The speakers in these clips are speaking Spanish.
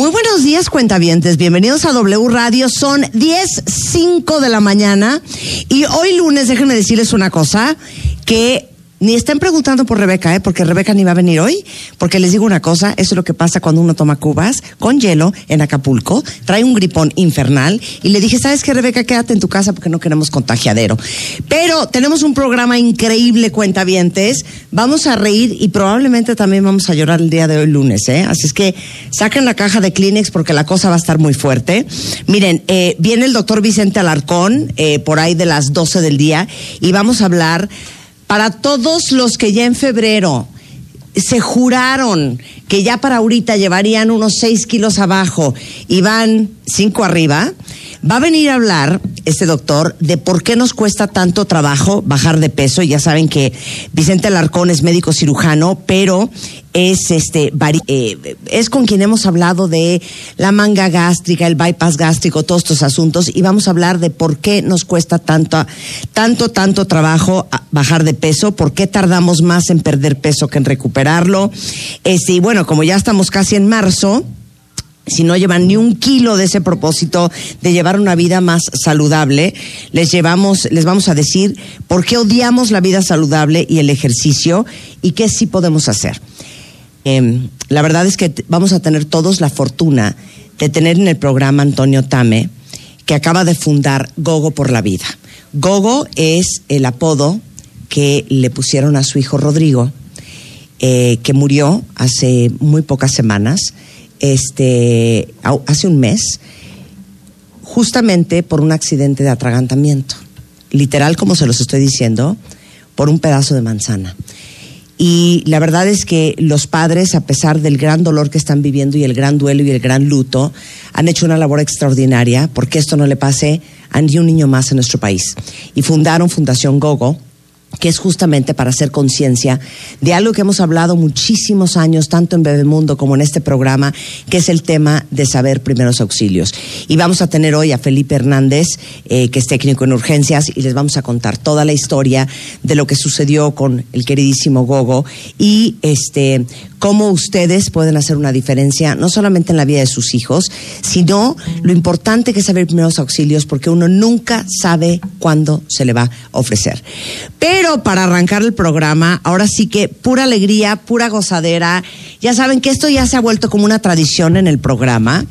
Muy buenos días, cuentavientes. Bienvenidos a W Radio. Son 10.05 de la mañana. Y hoy lunes, déjenme decirles una cosa, que ni estén preguntando por Rebeca, ¿eh? porque Rebeca ni va a venir hoy. Porque les digo una cosa, eso es lo que pasa cuando uno toma cubas con hielo en Acapulco, trae un gripón infernal. Y le dije, ¿sabes qué, Rebeca? Quédate en tu casa porque no queremos contagiadero. Pero tenemos un programa increíble, cuentavientes. Vamos a reír y probablemente también vamos a llorar el día de hoy lunes, ¿eh? Así es que saquen la caja de Kleenex porque la cosa va a estar muy fuerte. Miren, eh, viene el doctor Vicente Alarcón eh, por ahí de las 12 del día y vamos a hablar para todos los que ya en febrero se juraron que ya para ahorita llevarían unos 6 kilos abajo y van 5 arriba, va a venir a hablar este doctor de por qué nos cuesta tanto trabajo bajar de peso. Ya saben que Vicente Alarcón es médico cirujano, pero es este eh, es con quien hemos hablado de la manga gástrica, el bypass gástrico, todos estos asuntos y vamos a hablar de por qué nos cuesta tanto tanto tanto trabajo bajar de peso, por qué tardamos más en perder peso que en recuperarlo. Este, y bueno, como ya estamos casi en marzo, si no llevan ni un kilo de ese propósito de llevar una vida más saludable, les llevamos, les vamos a decir por qué odiamos la vida saludable y el ejercicio y qué sí podemos hacer. Em, la verdad es que vamos a tener todos la fortuna de tener en el programa Antonio Tame, que acaba de fundar Gogo por la Vida. Gogo es el apodo que le pusieron a su hijo Rodrigo, eh, que murió hace muy pocas semanas, este, hace un mes, justamente por un accidente de atragantamiento. Literal, como se los estoy diciendo, por un pedazo de manzana. Y la verdad es que los padres, a pesar del gran dolor que están viviendo y el gran duelo y el gran luto, han hecho una labor extraordinaria porque esto no le pase a ni un niño más en nuestro país. Y fundaron Fundación Gogo, que es justamente para hacer conciencia de algo que hemos hablado muchísimos años, tanto en Bebemundo como en este programa, que es el tema de saber primeros auxilios. Y vamos a tener hoy a Felipe Hernández, eh, que es técnico en urgencias, y les vamos a contar toda la historia de lo que sucedió con el queridísimo Gogo y este cómo ustedes pueden hacer una diferencia, no solamente en la vida de sus hijos, sino lo importante que es saber primeros auxilios, porque uno nunca sabe cuándo se le va a ofrecer. Para arrancar el programa, ahora sí que pura alegría, pura gozadera. Ya saben que esto ya se ha vuelto como una tradición en el programa.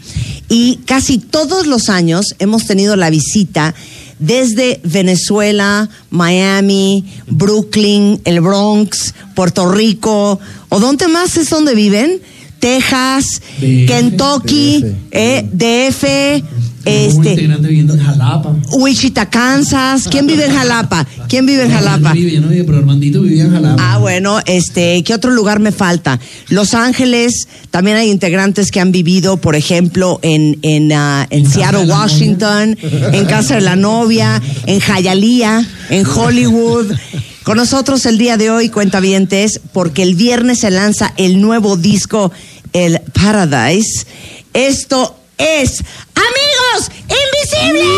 Y casi todos los años hemos tenido la visita desde Venezuela, Miami, Brooklyn, el Bronx, Puerto Rico, o dónde más es donde viven, Texas, Kentucky, DF, eh, este, viviendo en Jalapa. Wichita, Kansas. ¿Quién vive en Jalapa? ¿Quién vive en Jalapa? Yo no vive, pero Armandito vivía en Jalapa. Ah, bueno, este, ¿qué otro lugar me falta? Los Ángeles, también hay integrantes que han vivido, por ejemplo, en, en, uh, en Seattle, Washington, en Casa de la Novia, en Hialeah, en Hollywood. Con nosotros el día de hoy, cuentavientes, porque el viernes se lanza el nuevo disco, el Paradise. Esto es Amigos Invisibles.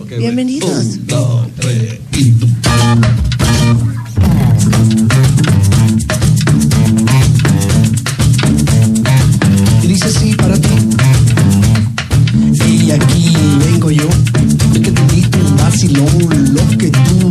Okay, Bienvenidos. Un, dos, tres, y... Y dice así para ti. Y aquí vengo yo. Es que te invito un vacilón. Lo que tú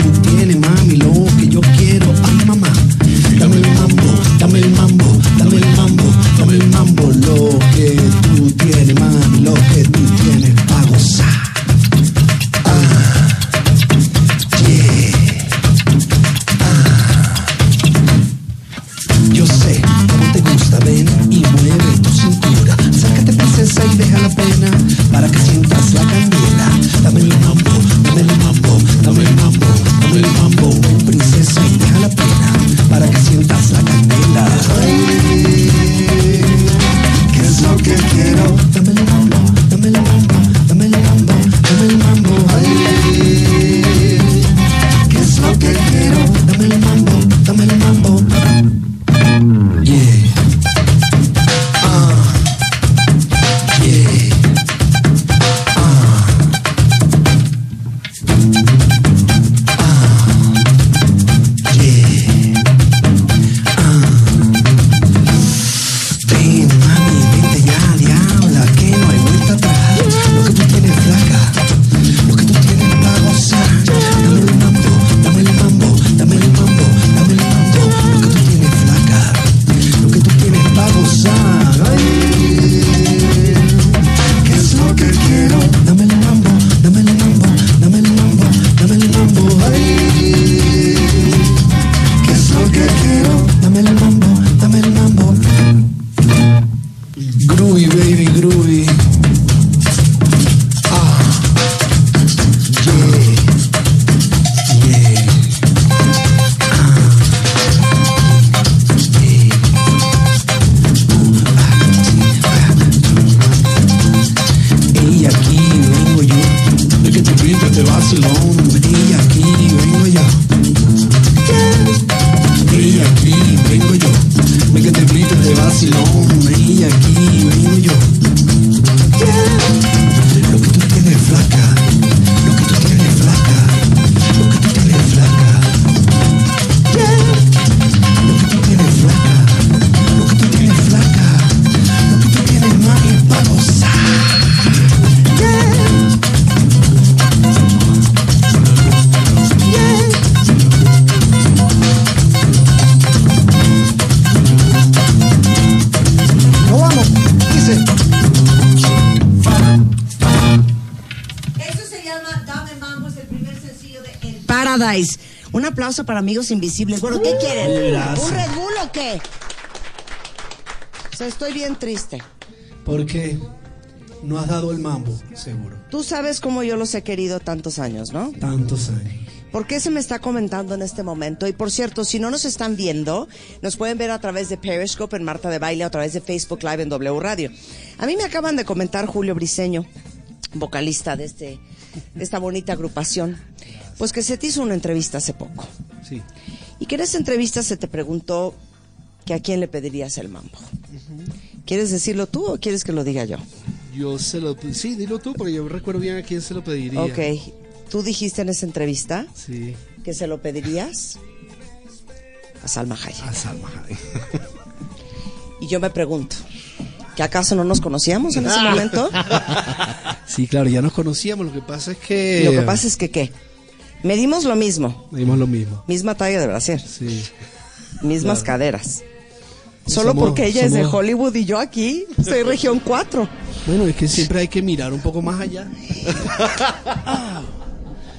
aplauso para Amigos Invisibles. Bueno, ¿qué quieren? ¿Un Red Bull o qué? O sea, estoy bien triste. Porque no has dado el mambo, seguro. Tú sabes cómo yo los he querido tantos años, ¿no? Tantos años. ¿Por qué se me está comentando en este momento? Y por cierto, si no nos están viendo, nos pueden ver a través de Periscope en Marta de Baile, a través de Facebook Live en W Radio. A mí me acaban de comentar Julio Briseño, vocalista de, este, de esta bonita agrupación, pues que se te hizo una entrevista hace poco. Sí. Y que en esa entrevista se te preguntó que a quién le pedirías el mambo. ¿Quieres decirlo tú o quieres que lo diga yo? Yo se lo... Sí, dilo tú, porque yo recuerdo bien a quién se lo pediría. Ok. Tú dijiste en esa entrevista Sí. que se lo pedirías a Salma Hayek. A Salma Hayek. Y yo me pregunto, ¿que acaso no nos conocíamos en ese momento? Sí, claro, ya nos conocíamos. Lo que pasa es que... Lo que pasa es que, ¿qué? Medimos lo mismo, Dimos lo mismo. misma talla de brasier, Sí. mismas Claro. caderas. Solo Somos- porque ella es de Hollywood y yo aquí soy región 4. Bueno, es que siempre hay que mirar un poco más allá.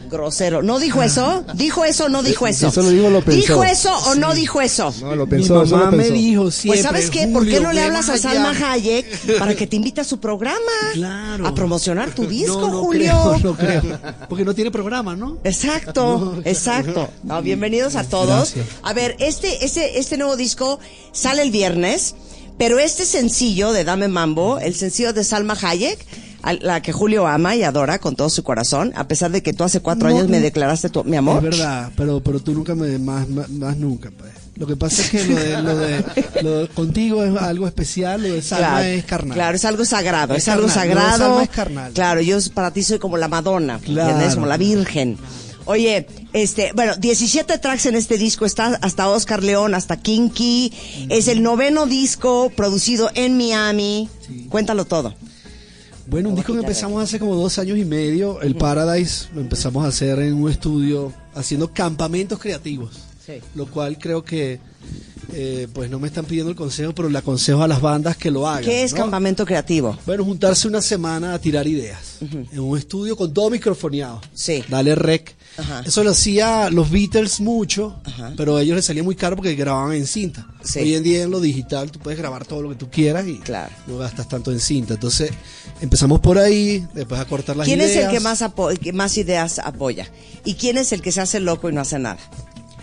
Grosero. ¿No dijo eso? ¿Dijo eso o no dijo eso? eso lo dijo, lo pensó. ¿Dijo eso o no dijo eso? No, lo Mi pensó, eso mamá lo me dijo siempre. Pues ¿sabes qué? ¿Por qué no le hablas a Salma. Hayek para que te invite a su programa? Claro. A promocionar tu disco, no, no Julio. Creo, no creo. Porque no tiene programa, ¿no? Exacto, exacto. No, bienvenidos a todos. Gracias. A ver, este, este, este nuevo disco sale el viernes, pero este sencillo de Dame Mambo, el sencillo de Salma Hayek, a la que Julio ama y adora con todo su corazón, a pesar de que tú hace cuatro No, años me declaraste tu, mi amor. Es verdad, pero, pero tú nunca me más, más, más nunca, pues. Lo que pasa es que lo de, lo de, lo de- contigo es algo especial, lo de Salma es carnal. Claro, es algo sagrado, es, Es algo carnal, lo de sagrado. Salma es carnal. Claro, yo para ti soy como la Madonna, Claro. ¿entiendes? Como la Virgen. Oye, este, bueno, 17 tracks en este disco, está hasta Oscar León, hasta Kinky. Es el noveno disco producido en Miami. Cuéntalo todo. Bueno, un disco que empezamos hace como dos años y medio, el Paradise, lo empezamos a hacer en un estudio haciendo campamentos creativos. Sí. Lo cual creo que, eh, pues no me están pidiendo el consejo, pero le aconsejo a las bandas que lo hagan. ¿Qué es ¿no? Campamento Creativo? Bueno, juntarse una semana a tirar ideas en un estudio con todo microfoneado. Sí. Dale rec. Ajá. Eso lo hacía los Beatles mucho, Ajá. pero a ellos les salía muy caro porque grababan en cinta. Sí. Hoy en día en lo digital tú puedes grabar todo lo que tú quieras y Claro. no gastas tanto en cinta. Entonces empezamos por ahí, después a cortar las ¿Quién ideas. es el que más, apo- que más ideas apoya? ¿Y quién es el que se hace loco y no hace nada?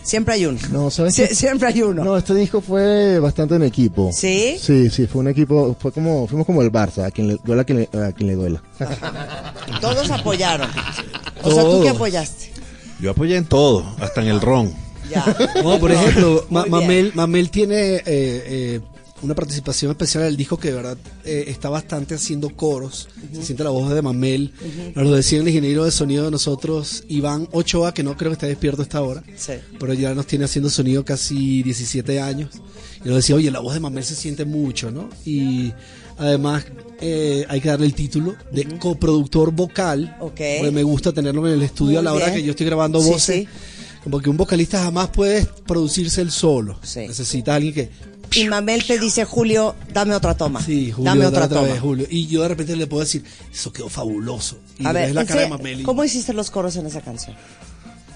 Siempre hay uno. No, ¿sabes Sie- qué? Siempre hay uno. No, este disco fue bastante en equipo. ¿Sí? Sí, sí, fue un equipo, fue como, fuimos como el Barça, a quien le duela a quien le, a quien le duela. Todos apoyaron. O sea, ¿tú qué apoyaste? Yo apoyé en todo, hasta en el ron. Ya. No, por ejemplo, Ma-. Mamel, Mamel tiene eh, eh, una participación especial en el disco que de verdad eh, está bastante haciendo coros. Se siente la voz de Mamel. Nos lo decía el ingeniero de sonido de nosotros, Iván Ochoa, que no creo que esté despierto a esta hora. Sí. Pero ya nos tiene haciendo sonido casi 17 años. Y nos decía, oye, la voz de Mamel se siente mucho, ¿no? Y además eh, hay que darle el título de coproductor vocal. Ok. Porque me gusta tenerlo en el estudio Muy a la hora bien. que yo estoy grabando Sí, voces. sí. Como que un vocalista jamás puede producirse él solo. Sí. Necesita alguien que. Y Mamel te dice, Julio, dame otra toma. Sí, Julio, dame otra, otra, toma. vez, Julio. Y yo de repente le puedo decir, eso quedó fabuloso. Y A ver, la cara de Mamel. y- ¿cómo hiciste los coros en esa canción?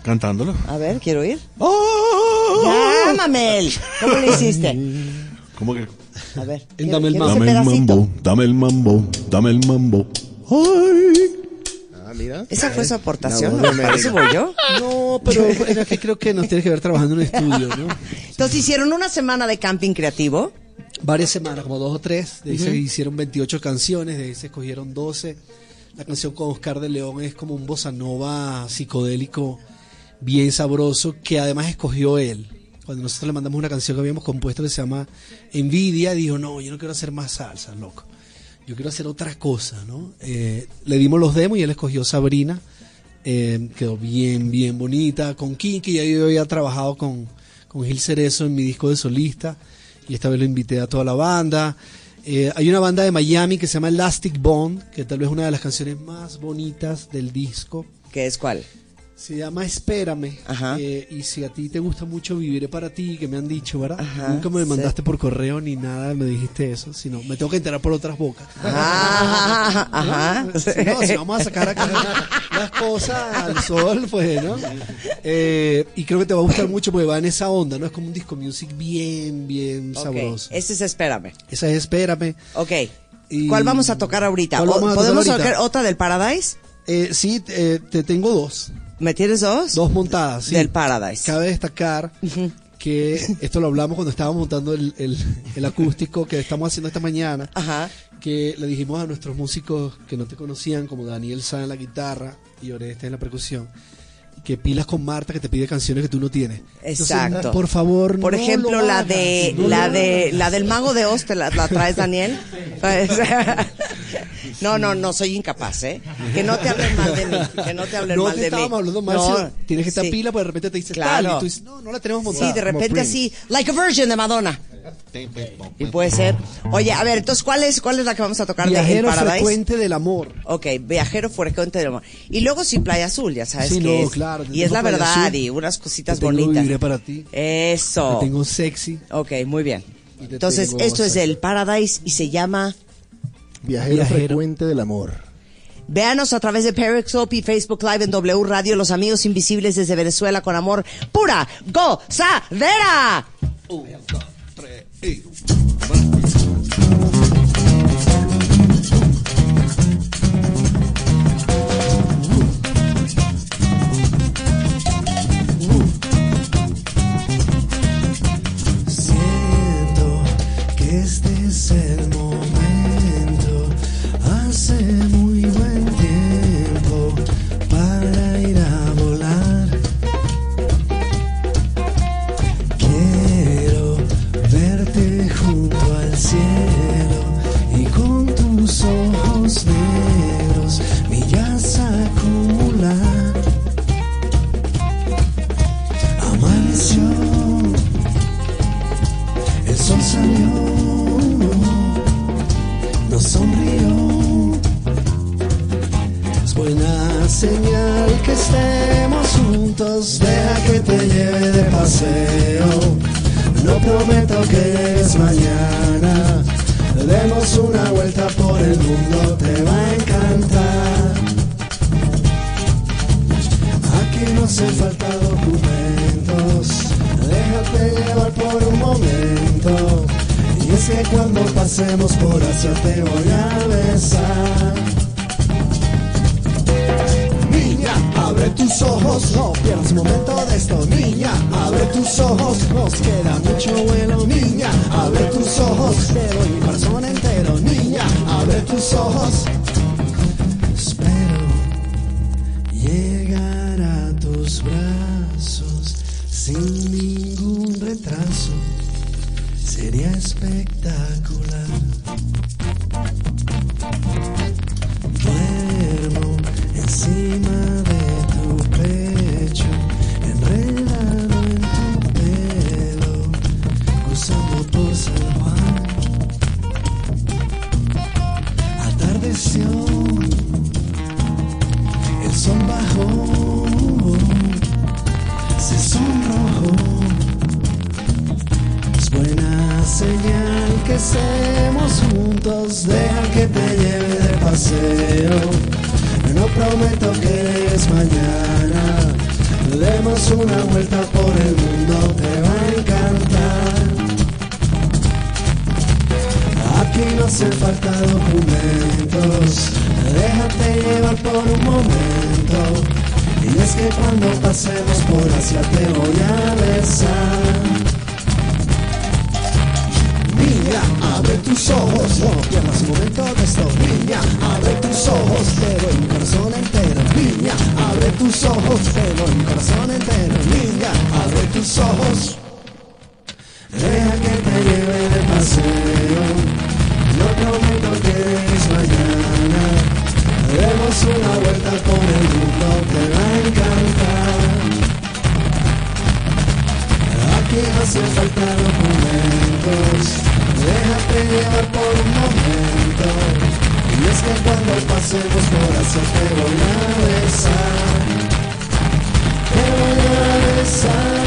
Cantándolo. A ver, quiero oír. ¡Oh! Ya, Mamel. ¿Cómo le hiciste? ¿Cómo que? A ver. En quiero- Dame el quiero Mambo. ese Dame el pedacito. mambo, dame el mambo, dame el mambo. ¡Ay! Ah, mira. Esa fue su aportación. La voz de ¿Para eso voy yo? No, pero es que creo que nos tiene que ver trabajando en un estudio, ¿no? Entonces hicieron una semana de camping creativo. Varias semanas, como dos o tres. De ahí se hicieron 28 canciones, de ahí se escogieron 12. La canción con Oscar de León es como un bossa nova psicodélico bien sabroso que además escogió él. Cuando nosotros le mandamos una canción que habíamos compuesto que se llama Envidia, dijo, no, yo no quiero hacer más salsa, loco. Yo quiero hacer otra cosa, ¿no? Eh, le dimos los demos y él escogió Sabrina. Eh, quedó bien, bien bonita. Con Kinky, ya yo había trabajado con, con Gil Cerezo en mi disco de solista. Y esta vez lo invité a toda la banda. Eh, hay una banda de Miami que se llama Elastic Bond, que tal vez es una de las canciones más bonitas del disco. ¿Qué es cuál? Se llama Espérame. Ajá. Eh, y si a ti te gusta mucho Viviré para ti, que me han dicho, ¿verdad? Ajá, Nunca me sí. mandaste por correo ni nada, me dijiste eso, sino me tengo que enterar por otras bocas. Ah, ajá. Si no, si vamos a sacar acá las cosas al sol, pues, ¿no? Eh, y creo que te va a gustar mucho porque va en esa onda, ¿no? Es como un disco music bien, bien sabroso. Ese es Espérame. Esa es Espérame. Ok. Y- ¿Cuál vamos a tocar ahorita? ¿Cuál O- vamos a ¿Podemos tocar ahorita? tocar otra del Paradise? Eh, sí, eh, te tengo dos. ¿Me tienes dos? Dos montadas, sí. Del Paradise. Cabe destacar que esto lo hablamos cuando estábamos montando el, el- el acústico que estamos haciendo esta mañana. Ajá. Que le dijimos a nuestros músicos que no te conocían, como Daniel Sá en la guitarra y Oreste en la percusión, que pilas con Marta que te pide canciones que tú no tienes. Entonces, Exacto. por favor, Por no ejemplo, lo la hagas, de no la de la del mago de Oz, ¿te la, la traes, Daniel? No, no, no, soy incapaz, ¿eh? Que no te hablen mal de mí, que no te hablen no mal te de mí. hablando mal, No, tienes que estar sí. pila, porque de repente te dice Claro. tal, y tú dices, no, no la tenemos montada. Sí, de repente así, like a virgin de Madonna. Y puede ser. Oye, a ver, entonces, ¿cuál es, cuál es la que vamos a tocar de El Viajero Paradise? frecuente del amor. Ok, viajero frecuente del amor. Y luego sí, Playa Azul, ya sabes Sí, que no, es. claro, y es la Playa verdad, Azul. y unas cositas Te tengo bonitas. Viviré para ti. Eso. Te tengo sexy. Ok, muy bien. Entonces, esto es el Paradise y se llama... Viajero, Viajero. frecuente del amor. Véanos a través de Periscope y Facebook Live en W Radio, Los Amigos Invisibles desde Venezuela con amor pura gozadera. Hey, una vuelta por el mundo, te va a encantar. Aquí no hace falta documentos, déjate llevar por un momento. Y es que cuando pasemos por Asia te voy a besar. Niña, abre tus ojos, no pierdas momento de esto. Niña, abre tus ojos, nos queda mucho vuelo. Niña, abre tus ojos, te doy mi corazón entero. Niña, abre tus ojos. Espero llegar a tus brazos sin ningún retraso. Sería espectacular. No que es mañana, demos una vuelta por el mundo, te va a encantar. Aquí no hacen falta documentos, déjate llevar por un momento. Y es que cuando pasemos por Asia te voy a besar. Abre tus ojos, no pierdas un momento de esto. Niña, abre tus ojos, te doy mi corazón entero. Niña, abre tus ojos, te doy mi corazón entero. Niña, abre tus ojos. Deja que te lleve de paseo. No prometo que es mañana. Demos una vuelta por el mundo, te va a encantar. Aquí no hace falta documentos, Déjate llevar por un momento. Y es que cuando pasemos por hacia te voy a besar. Te voy a besar.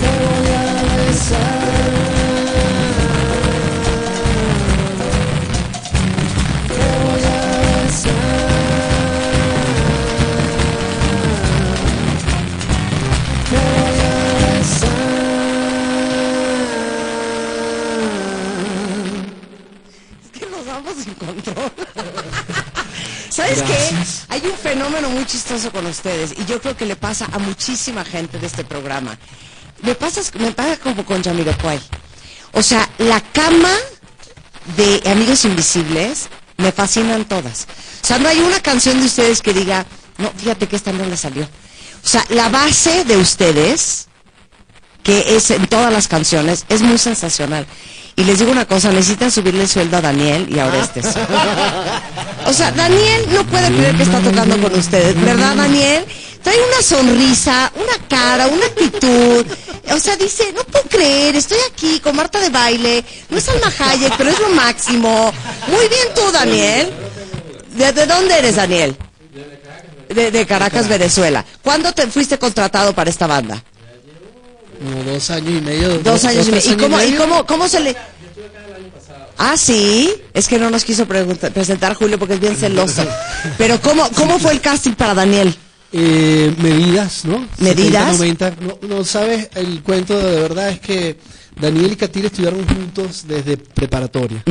Te voy a besar. Fenómeno muy chistoso con ustedes y yo creo que le pasa a muchísima gente de este programa. Me pasa, me pasa como con Jamiroquai. O sea, la cama de Amigos Invisibles me fascinan todas. O sea, no hay una canción de ustedes que diga, no, fíjate que esta no le salió. O sea, la base de ustedes, que es en todas las canciones, es muy sensacional. Y les digo una cosa, necesitan subirle el sueldo a Daniel y a Orestes. O sea, Daniel no puede creer que está tocando con ustedes, ¿verdad, Daniel? Trae una sonrisa, una cara, una actitud. O sea, dice, no puedo creer, estoy aquí con Marta de baile. No es Alma Hayek, pero es lo máximo. Muy bien tú, Daniel. ¿De, de dónde eres, Daniel? De, de Caracas, Venezuela. ¿Cuándo te fuiste contratado para esta banda? Como dos años y medio. Dos años y medio. ¿Y cómo, y medio. cómo, cómo se le...? Ah, sí. Es que no nos quiso preguntar- presentar Julio porque es bien celoso. Pero ¿cómo, cómo fue el casting para Daniel? Eh, medidas, ¿no? ¿Medidas? 70, 90. No, no sabes, el cuento de verdad es que Daniel y Katir estuvieron juntos desde preparatoria,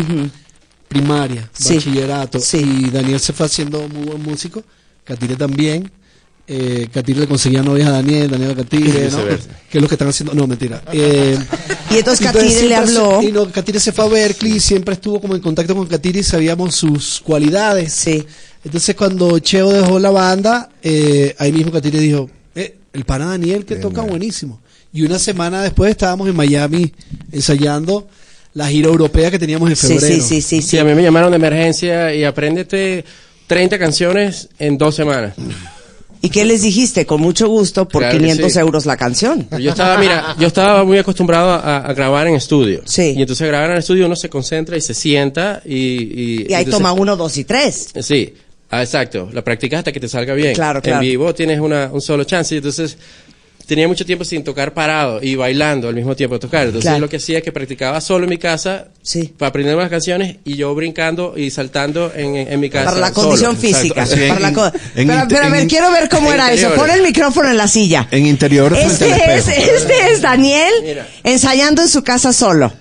primaria, Sí. bachillerato. Sí. Y Daniel se fue haciendo muy buen músico, Katire también. Eh, Katire le conseguía novias a Daniel, Daniel a Katire, ¿no? Que es lo que están haciendo. No, mentira. Eh, Y entonces y Katire le habló. se- Y no, se fue a Berkeley y siempre estuvo como en contacto con Katire y sabíamos sus cualidades. Sí. Entonces cuando Cheo dejó la banda, eh, ahí mismo Katire dijo, eh, el pana Daniel que toca buenísimo. Y una semana después estábamos en Miami ensayando la gira europea que teníamos en Sí, febrero. sí, sí, sí, Sí, sí. a mí me llamaron de emergencia y apréndete 30 canciones en dos semanas. ¿Y qué les dijiste? Con mucho gusto, por Claro que 500 sí. euros la canción. Yo estaba, mira, yo estaba muy acostumbrado a, a grabar en estudio. Sí. Y entonces grabar en estudio uno se concentra y se sienta y... Y, Y ahí entonces- toma uno, dos y tres. Sí, ah, exacto. La practicas hasta que te salga bien. Claro, claro. En vivo tienes una, un solo chance. Y entonces tenía mucho tiempo sin tocar parado y bailando al mismo tiempo de tocar. Entonces Claro. lo que hacía es que practicaba solo en mi casa Sí. para aprender las canciones y yo brincando y saltando en, en, en mi casa. Para la solo. condición física. Así en- para la co- en pero, pero a ver, quiero ver cómo era eso. Pon el micrófono en la silla. En interior Este es, este es Daniel Mira. ensayando en su casa solo.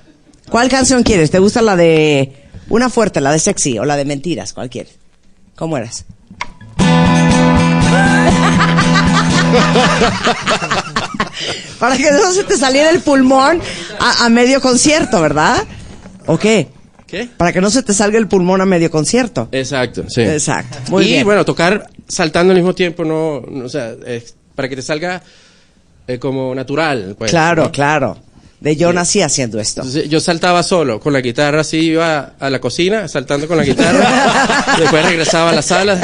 ¿Cuál canción quieres? ¿Te gusta la de una fuerte, la de sexy o la de mentiras? ¿Cuál quieres? ¿Cómo eras? Para que no se te saliera el pulmón a, a medio concierto, ¿verdad? ¿O qué? ¿Qué? Para que no se te salga el pulmón a medio concierto. Exacto, sí. Exacto. Muy y bien. bueno, tocar saltando al mismo tiempo, no, no, o sea, para que te salga eh, como natural. Pues, claro, ¿no? claro. De yo nací haciendo esto. Entonces, yo saltaba solo, con la guitarra así, iba a la cocina, saltando con la guitarra, después regresaba a la sala,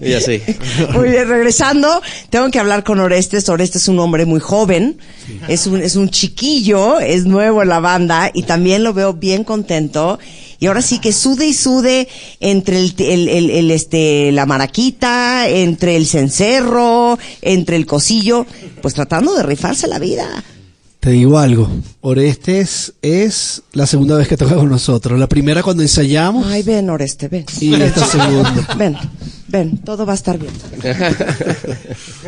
y así. Muy bien, regresando, tengo que hablar con Orestes. Orestes es un hombre muy joven, es un, es un chiquillo, es nuevo en la banda y también lo veo bien contento. Y ahora sí que sude y sude entre el, el, el- el, este, la maraquita, entre el cencerro, entre el cosillo, pues tratando de rifarse la vida. Te digo algo, Orestes es la segunda vez que toca con nosotros. La primera cuando ensayamos Ay, ven, Oreste, ven. y esta segunda. Ven, ven, todo va a estar bien.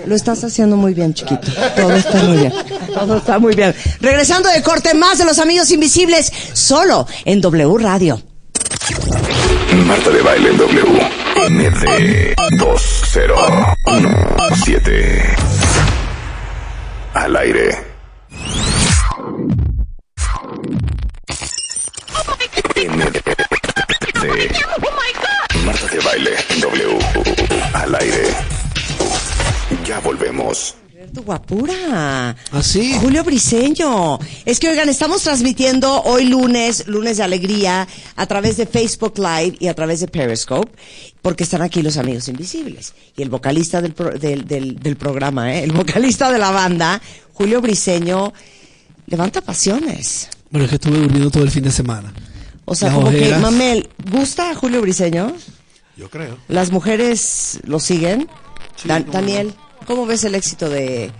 Lo estás haciendo muy bien, chiquito. Todo está muy bien. Todo está muy bien. Regresando de corte, más de los amigos invisibles, solo en W Radio. Marta de baile en W. MD 2017. Al aire. MD. Marta de baile en W. Al aire. Ya volvemos. Tu guapura. ¿Ah, sí? Julio Briseño. Es que, oigan, estamos transmitiendo hoy lunes, lunes de alegría, a través de Facebook Live y a través de Periscope, porque están aquí los amigos invisibles. Y el vocalista del, pro- del, del, del programa, ¿eh? el vocalista de la banda, Julio Briseño, levanta pasiones. Bueno, es que estuve durmiendo todo el fin de semana. O sea, Las como que. Mamel, ¿gusta a Julio Briseño? Yo creo. ¿Las mujeres lo siguen? Dan- Daniel, ¿cómo ves el éxito de...?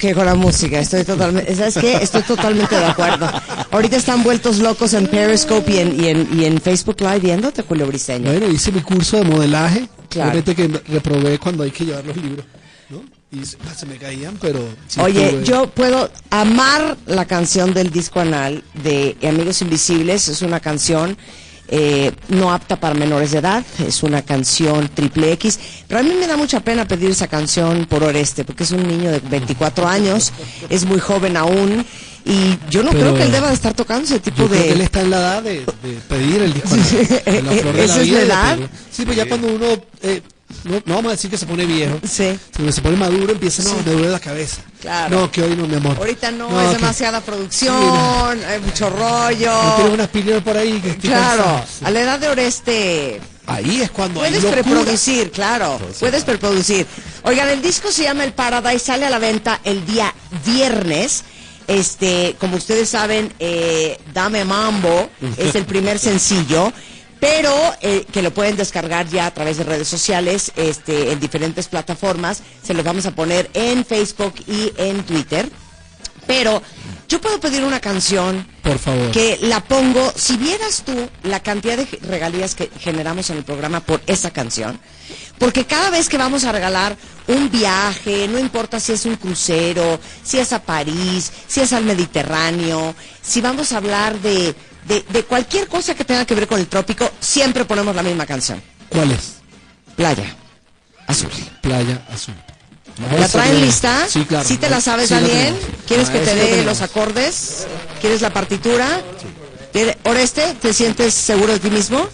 Que con la música, estoy totalmente, ¿sabes qué? Estoy totalmente de acuerdo. Ahorita están vueltos locos en Periscope y en, y en, y en Facebook Live viéndote, Julio Briseño. Bueno, hice mi curso de modelaje. Claro. Obviamente que reprobé cuando hay que llevar los libros. y se, se me caían, pero... sí Oye, yo puedo amar la canción del disco anal de Amigos Invisibles. Es una canción eh, no apta para menores de edad. Es una canción triple X. Pero a mí me da mucha pena pedir esa canción por Oreste, porque es un niño de 24 años, es muy joven aún. Y yo no Pero- creo que él deba de estar tocando ese tipo Yo creo de... que él está en la edad de, de pedir el disco. Sí. en la flor de ¿Esa la es vida la edad? Sí, pues ya cuando uno, eh, no, no vamos a decir que se pone viejo, Sí. sino que se pone maduro, empieza, no, Sí. me duele la cabeza. Claro. No, que hoy no, mi amor. Ahorita no, No, es que- demasiada producción, hay mucho rollo. No tienes una aspirina por ahí que Claro, a la edad de Oreste Ahí es cuando hay Puedes locura. preproducir, claro. Puedes preproducir. Oigan, el disco se llama El Paradise, sale a la venta el día viernes. Este, como ustedes saben, eh, Dame Mambo es el primer sencillo, pero eh, que lo pueden descargar ya a través de redes sociales, este, en diferentes plataformas. Se los vamos a poner en Facebook y en Twitter. Pero yo puedo pedir una canción Por favor. que la pongo, si vieras tú la cantidad de regalías que generamos en el programa por esa canción, porque cada vez que vamos a regalar un viaje, no importa si es un crucero, si es a París, si es al Mediterráneo, si vamos a hablar de, de, de cualquier cosa que tenga que ver con el trópico, siempre ponemos la misma canción, ¿Cuál es? Playa Azul. Playa Azul. ¿La traen lista? Sí, claro. ¿Sí te la sabes, Sí, Daniel? ¿Quieres Ah, que te dé los acordes? ¿Quieres la partitura? ¿Quiere- Oreste, ¿te sientes seguro de ti mismo?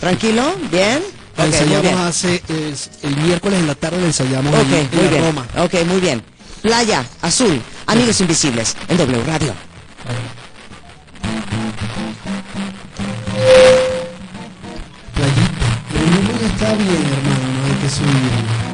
¿Tranquilo? ¿Bien? La ensayamos hace es- el miércoles en la tarde la ensayamos en muy la bien. Roma. Ok, muy bien. Playa, azul, amigos invisibles, en W Radio. Bien, hermano, no hay que subir.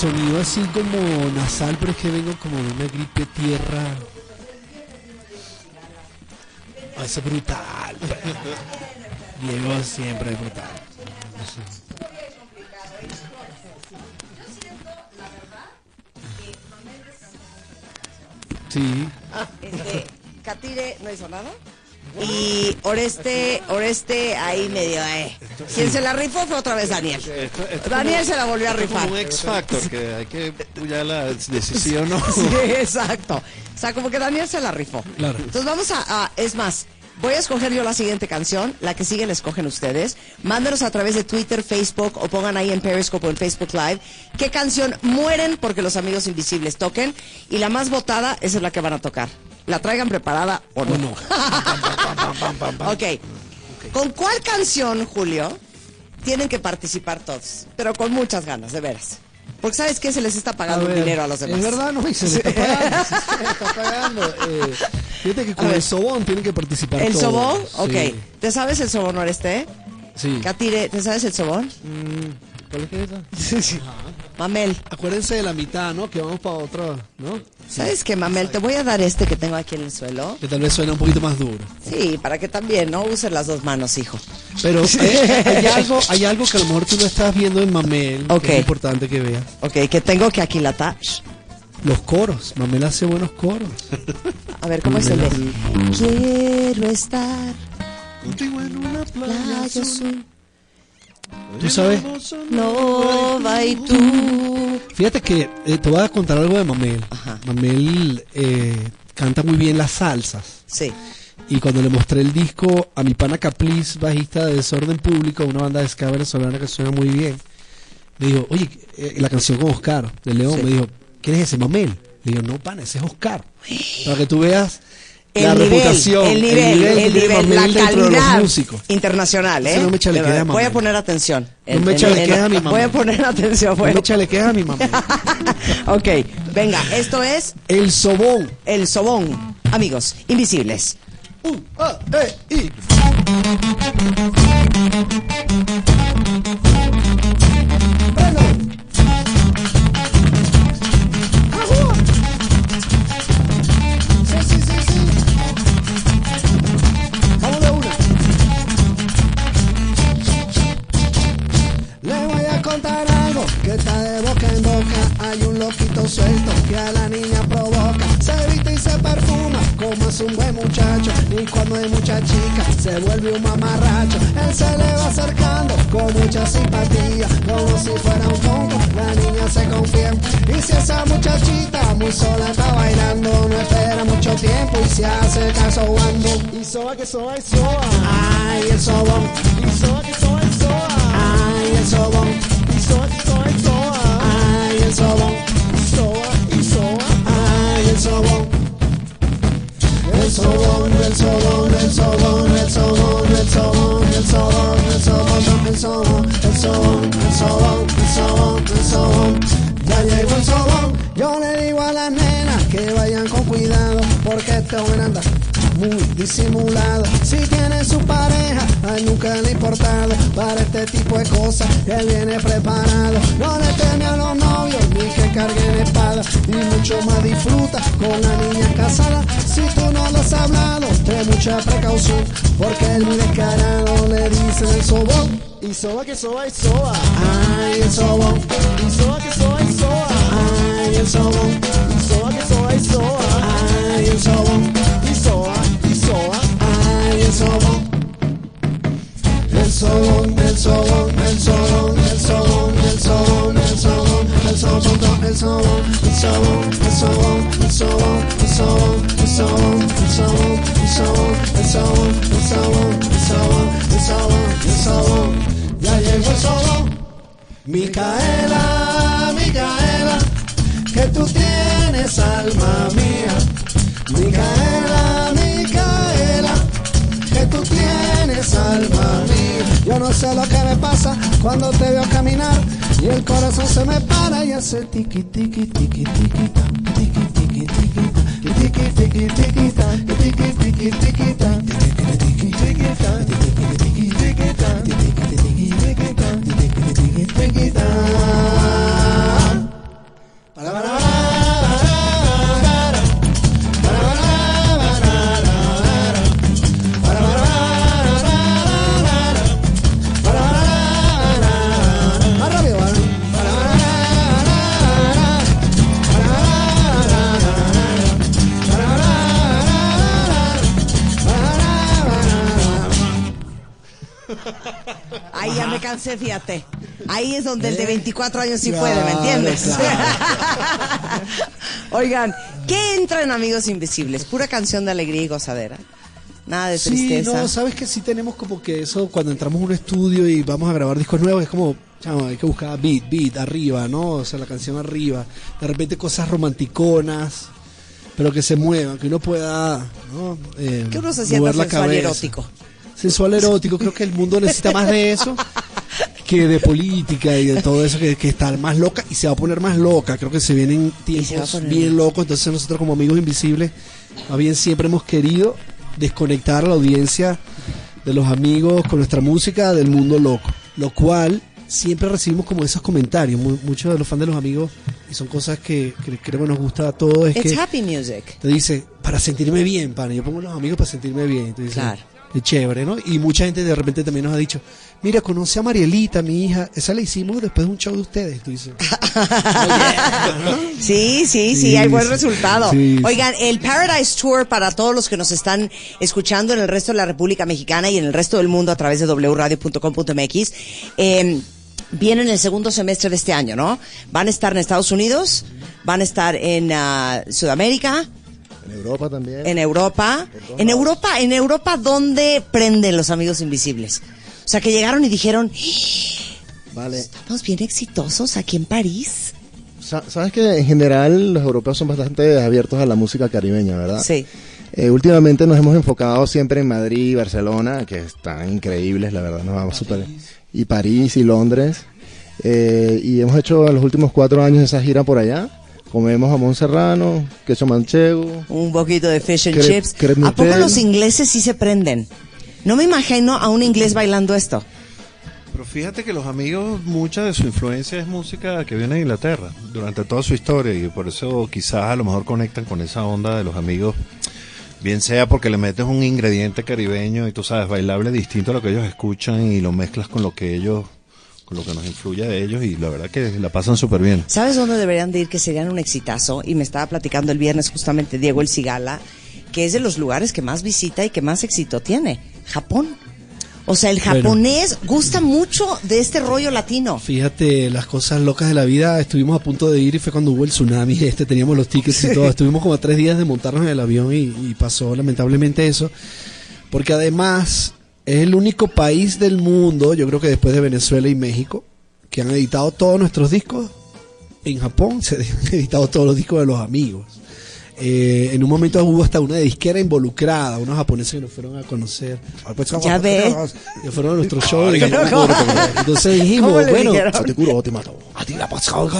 Sonido así como nasal, pero es que vengo como de una gripe tierra. Ah, es brutal. Diego siempre es brutal. Sí. Este, ¿Catire no hizo nada? Y Oreste, Oreste ahí medio, eh. Quien se la rifó fue otra vez Daniel. Daniel se la volvió a rifar. como un X Factor, que hay que ya la decisión, ¿no? Sí, exacto. O sea, como que Daniel se la rifó. Claro. Entonces vamos a, a- es más, voy a escoger yo la siguiente canción, la que sigue la escogen ustedes. Mándenos a través de Twitter, Facebook o pongan ahí en Periscope o en Facebook Live qué canción mueren porque los amigos invisibles toquen y la más votada esa es la que van a tocar. La traigan preparada o no. No. ok. ¿Con cuál canción, Julio, tienen que participar todos? Pero con muchas ganas, de veras. Porque sabes que se les está A pagando ver, dinero a los demás. Es verdad, no, y se le está pagando. sí, se le está pagando. Eh, fíjate que con el sobón tienen que participar ¿El todos. sobón? Sí, Ok. ¿Te sabes el sobón, Oreste? Sí. Catire, ¿te sabes el sobón? ¿Cuál es esa? Mamel. Acuérdense de la mitad, ¿no? Que vamos para otro, ¿no? ¿Sabes qué, Mamel? Te voy a dar este que tengo aquí en el suelo. Que tal vez suena un poquito más duro. Sí, para que también, ¿no? Uses las dos manos, hijo. Pero eh, hay, algo, hay algo que a lo mejor tú no estás viendo en Mamel. que Ok. es importante que veas. Ok, que tengo que aquilatar. Los coros. Mamel hace buenos coros. A ver, ¿cómo es el de? Quiero estar Contigo en una playa azul. Tú sabes, No, va y tú. fíjate que eh, te voy a contar algo de Mamel. Ajá. Mamel eh, canta muy bien las salsas. Sí. Y cuando le mostré el disco a mi pana Capliz, bajista de Desorden Público, una banda de ska venezolana que suena muy bien, me dijo, oye, eh, la canción con Oscar de León, Sí. me dijo, ¿quién es ese Mamel? Le digo, no, pana, ese es Oscar. Para que tú veas el la nivel, reputación, el nivel, el nivel, el nivel la calidad internacional. ¿eh? Eso no me echa le queda, mamá. Voy a poner atención. No me echa le queda a mi mamá. Voy a poner atención. Bueno. No me echa le queda a mi mamá. ok, venga, esto es... El sobón. El sobón. Amigos, invisibles. Un, dos, tres, y... suelto que a la niña provoca. Se viste y se perfuma como es un buen muchacho. Y cuando hay mucha chica se vuelve un mamarracho. Él se le va acercando con mucha simpatía, como si fuera un tonto. La niña se confía. Y si esa muchachita muy sola está bailando, no espera mucho tiempo y se hace caso guando. Y soba que soba y soba. Ay, el sobón. Y soba que soba y soba. Ay, el sobón. Y soba que soba y soba. Ay, el sobón. Sobón, el sobón, el sobón, el sobón, el sobón, el sobón, el sobón, el sobón, el sobón, el sobón, el sobón, el sobón. Ya llegó el sobón. Yo le digo a las nenas que vayan con cuidado porque este joven anda muy disimulado. Si tiene su pareja, a él nunca le ha importado. Para este tipo de cosas, él viene preparado. No le teme a los novios ni que carguen espada. Y mucho más disfruta con la niña casada. Si tú no lo has hablado, ten mucha precaución. Porque él muy descarado le dicen el sobón. Y soba que soba y soba. Ay, el sobón. Y soba que soba y soba. Ay, el sobón. Y soba que soba y soba. Ay, el sobón. Y soba y soba. Ay, el sobón. El sobón, el sobón, el sobón, el sobón, el sobón, el sobón, el sobón, el sobón, el sobón, el sobón, el sobón, el sobón, el sobón, el sobón, el sobón, el sobón, el sobón, el sobón, el sobón, el sobón. Ya llegó el sobón. Micaela, Micaela, que tú tienes alma mía. Micaela, Micaela, que tú tienes alma mía. Yo no sé lo que me pasa cuando te veo caminar y el corazón se me para y hace tiqui tiqui tiqui tiqui ta, tiqui tiqui tiqui ta, tiqui tiqui tiqui ta, tiqui tiqui tiqui ta, tiqui tiqui tiqui cansé, fíjate. Ahí es donde el Eh, de 24 años sí Claro, puede, ¿me entiendes? claro. Oigan, ¿qué entra en Amigos Invisibles? Pura canción de alegría y gozadera. Nada de Sí, tristeza. no, sabes que sí tenemos como que eso cuando entramos a un estudio y vamos a grabar discos nuevos es como, chamo, hay que buscar beat, beat, arriba, ¿no? O sea, la canción arriba. De repente cosas romanticonas, pero que se muevan, que uno pueda, ¿no? Eh, que uno se sienta sensual y erótico. Sensual erótico, creo que el mundo necesita más de eso que de política y de todo eso que, que está más loca y se va a poner más loca. Creo que se vienen se tiempos poner bien locos, entonces nosotros como amigos invisibles, más bien siempre hemos querido desconectar a la audiencia de los amigos con nuestra música del mundo loco, lo cual siempre recibimos como esos comentarios, Mu- muchos de los fans de los amigos y son cosas que, que creo que nos gusta a todos es It's que happy music. te dice, para sentirme bien, pana. Yo pongo los amigos para sentirme bien. Claro. Chévere, ¿no? Y mucha gente de repente también nos ha dicho, mira, conoce a Marielita, mi hija. Esa la hicimos después de un show de ustedes. Tú dices, Sí, sí, sí, Sí, hay buen sí. resultado. Sí. Oigan, el Paradise Tour para todos los que nos están escuchando en el resto de la República Mexicana y en el resto del mundo a través de wradio.com.mx, eh, viene en el segundo semestre de este año, ¿no? Van a estar en Estados Unidos, van a estar en ah, Sudamérica, En Europa también. en Europa. En Europa, en Europa, ¿dónde prenden los amigos invisibles? O sea, que llegaron y dijeron, Vale. estamos bien exitosos aquí en París. Sa- Sabes que en general los europeos son bastante abiertos a la música caribeña, ¿verdad? Sí. Eh, últimamente nos hemos enfocado siempre en Madrid y Barcelona, que están increíbles, la verdad, nos vamos súper. Y París y Londres. Eh, y hemos hecho en los últimos cuatro años esa gira por allá. Comemos jamón serrano, queso manchego. Un poquito de fish and Cre- chips. ¿A poco los ingleses sí se prenden? No me imagino a un inglés bailando esto. Pero fíjate que los amigos, mucha de su influencia es música que viene de Inglaterra durante toda su historia y por eso quizás a lo mejor conectan con esa onda de los amigos, bien sea porque le metes un ingrediente caribeño y tú sabes, bailable distinto a lo que ellos escuchan y lo mezclas con lo que ellos, con lo que nos influye de ellos y la verdad que la pasan súper bien. ¿Sabes dónde deberían de ir que serían un exitazo? Y me estaba platicando el viernes justamente Diego El Cigala, que es de los lugares que más visita y que más éxito tiene. Japón. O sea, el Bueno. japonés gusta mucho de este rollo latino. fíjate las cosas locas de la vida. Estuvimos a punto de ir y fue cuando hubo el tsunami. Este, teníamos los tickets y todo. Estuvimos como a tres días de montarnos en el avión y, y pasó lamentablemente eso. Porque además es el único país del mundo, yo creo que después de Venezuela y México, que han editado todos nuestros discos. En Japón se han editado todos los discos de los amigos. Eh, en un momento hubo hasta una disquera involucrada, unos japoneses que nos fueron a conocer. Ya ves. Que fueron a nuestro show. y- Pero ¿cómo? entonces dijimos, ¿Cómo le bueno, te curo te mato. a ti la pasado.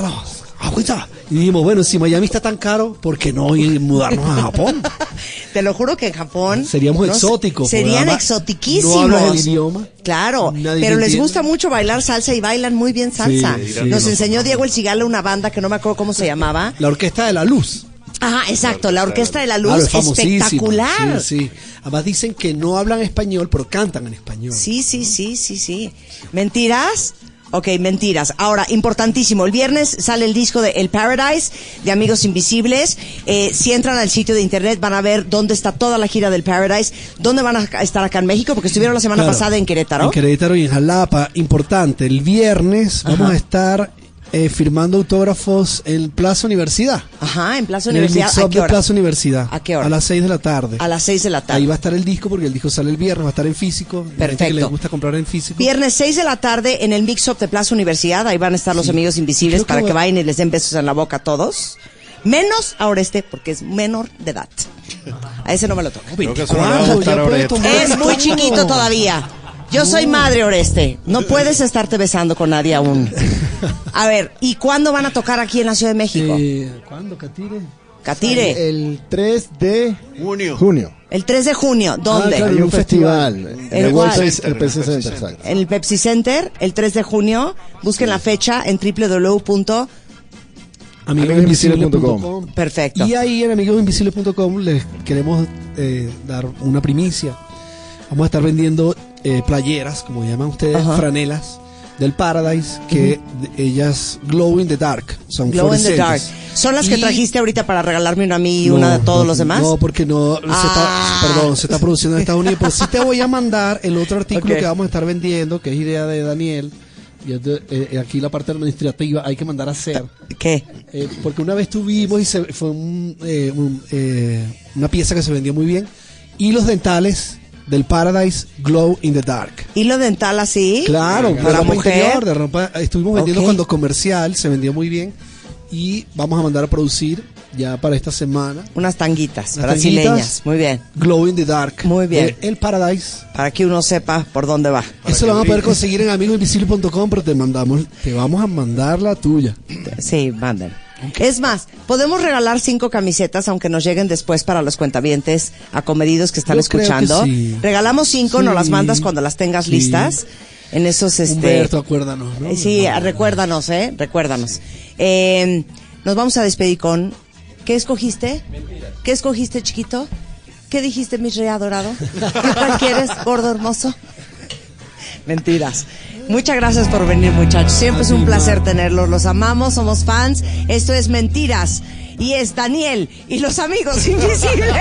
Agüita. Y dijimos, bueno, si Miami está tan caro, ¿por qué no ir mudarnos a Japón? Te lo juro que en Japón Seríamos no exóticos, porque Serían además exotiquísimos. no hablas el idioma, Claro, nadie pero les entiende. gusta mucho bailar salsa y bailan muy bien salsa. Sí, sí, Nos no, enseñó Diego El Cigala una banda que no me acuerdo cómo se llamaba. La Orquesta de la Luz. Ajá, exacto, la Orquesta de la Claro, Luz, es espectacular. Sí, sí. Además dicen que no hablan español, pero cantan en español. Sí, sí, sí, sí, sí. ¿Mentiras? Ok, mentiras. Ahora, importantísimo, el viernes sale el disco de El Paradise de Amigos Invisibles. Eh, si entran al sitio de internet van a ver dónde está toda la gira del Paradise, dónde van a estar acá en México, porque estuvieron la semana Claro. pasada en Querétaro. En Querétaro y en Jalapa. Importante, el viernes vamos a estar eh, firmando autógrafos en Plaza Universidad. Ajá, en Plaza En el Universidad. mix-up ¿A qué de hora? Plaza Universidad. ¿A qué hora? A las 6 de la tarde. A las 6 de la tarde. Ahí va a estar el disco porque el disco sale el viernes, va a estar en físico. Gente que Perfecto. le gusta comprar en físico. Viernes 6 de la tarde en el Mix Up de Plaza Universidad. Ahí van a estar los amigos invisibles Creo para que va- vayan y les den besos en la boca a todos. Menos a Oreste, porque es menor de edad. A ese no me lo toca. Creo que eso no le va a ¿Cuándo? gustar Ya a puede Oreste. tomar Es muy chiquito todavía. Yo soy madre, Oreste. No puedes estarte besando con nadie aún. A ver, ¿y cuándo van a tocar aquí en la Ciudad de México? Eh, ¿Cuándo, Catire? Catire, El 3 de Junio. junio. el 3 de junio. ¿Dónde? Ah, claro. Hay un festival. En ¿El el Trade- el PC Center, exacto. En el Pepsi Center, el 3 de junio. Busquen la fecha en www. Amigosinvisibles.com. Perfecto. Y ahí en amigosinvisibles.com les queremos eh, dar una primicia. Vamos a estar vendiendo eh, playeras, como llaman ustedes, Ajá. franelas, del Paradise, que de- ellas glow in the dark, son Glow in the dark. ¿Son las que Y- trajiste ahorita para regalarme una a mí y No, una a todos no, los demás? No, porque no, se Ah. está, perdón, se está produciendo en Estados Unidos, pero sí te voy a mandar el otro artículo Ok. que vamos a estar vendiendo, que es idea de Daniel. Y eh, aquí la parte administrativa hay que mandar a hacer. ¿Qué? Eh, porque una vez tuvimos y se, fue un, eh, un, eh, una pieza que se vendió muy bien. Hilos dentales del Paradise Glow in the Dark. Hilo dental así. Claro, de para ropa mujer. interior, de ropa. Estuvimos vendiendo Ok. cuando comercial, se vendió muy bien. Y vamos a mandar a producir ya para esta semana. Unas tanguitas Unas brasileñas. tanguitas. Muy bien. Glow in the Dark. Muy bien. El Paradise. Para que uno sepa por dónde va. Eso lo van a poder conseguir en amigoinvisible.com, pero te mandamos, te vamos a mandar la tuya. Sí, manden. Es más, podemos regalar cinco camisetas, aunque nos lleguen después para los cuentavientes acomedidos que están Yo creo que escuchando. sí. Regalamos cinco, Sí. nos las mandas cuando las tengas Sí. listas. En esos, este. Humberto, acuérdanos, ¿no? Sí, recuérdanos, ¿eh? Recuérdanos. Eh, nos vamos a despedir con. ¿Qué escogiste? ¿Qué escogiste, chiquito? ¿Qué dijiste, mi rey adorado? ¿Y cuál quieres, gordo hermoso? Mentiras. Muchas gracias por venir, muchachos. Siempre es un placer tenerlos. Los amamos, somos fans. Esto es Mentiras. Y es Daniel y los amigos invisibles.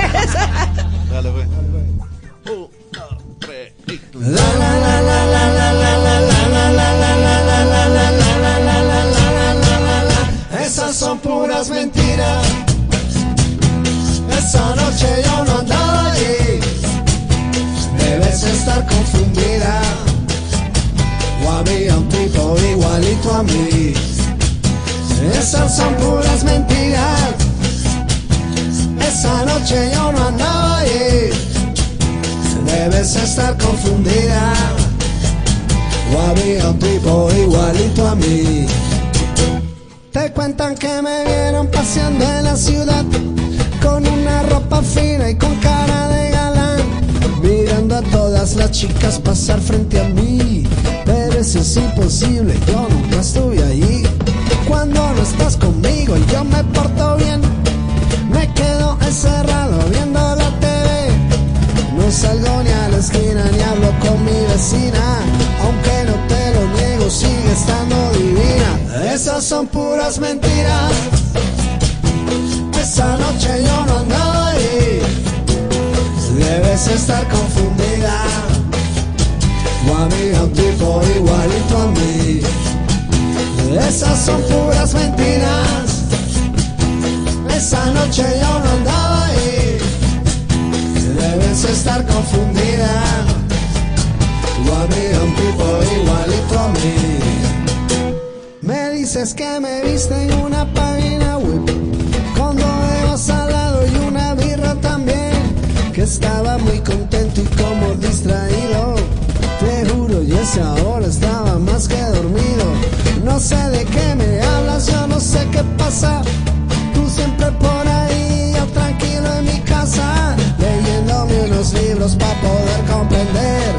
Dale, pues. Esas son puras mentiras. Esa noche yo no andaba allí. Debes estar confundida. Había un tipo igualito a mí. Esas son puras mentiras. Esa noche yo no andaba allí. Debes estar confundida. O había un tipo igualito a mí. Te cuentan que me vieron paseando en la ciudad con una ropa fina y con cara de galán, mirando a todas las chicas pasar frente a mí. Es imposible, yo nunca estuve allí. Cuando no estás conmigo yo me porto bien, me quedo encerrado viendo la TV. No salgo ni a la esquina ni hablo con mi vecina, aunque no te lo niego, sigue estando divina. Esas son puras mentiras. Esas son puras mentiras. Esa noche yo no andaba ahí. Debes estar confundida. O había un tipo igualito a mí. Me dices que me viste en una página web con dos al lado y una birra también. Que estaba muy contento y como distraído. Te juro, y ese ahora estaba más que. No sé de qué me hablas, yo no sé qué pasa. Tú siempre por ahí, yo tranquilo en mi casa, leyéndome unos libros para poder comprender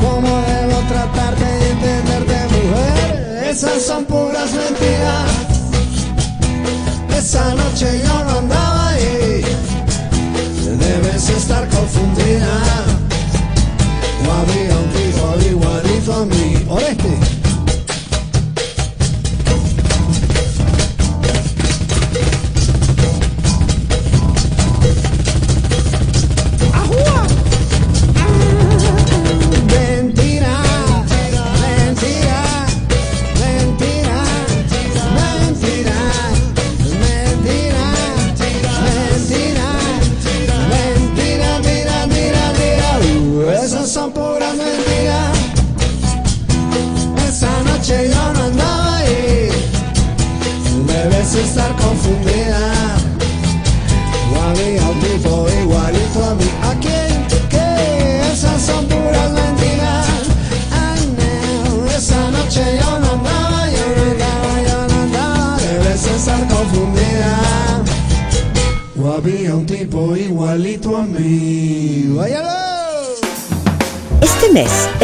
cómo debo tratarte y entenderte, mujer. Esas son puras mentiras. Esa noche yo no andaba ahí. Debes estar confundida. O había un tipo igualito a mí. Oreste.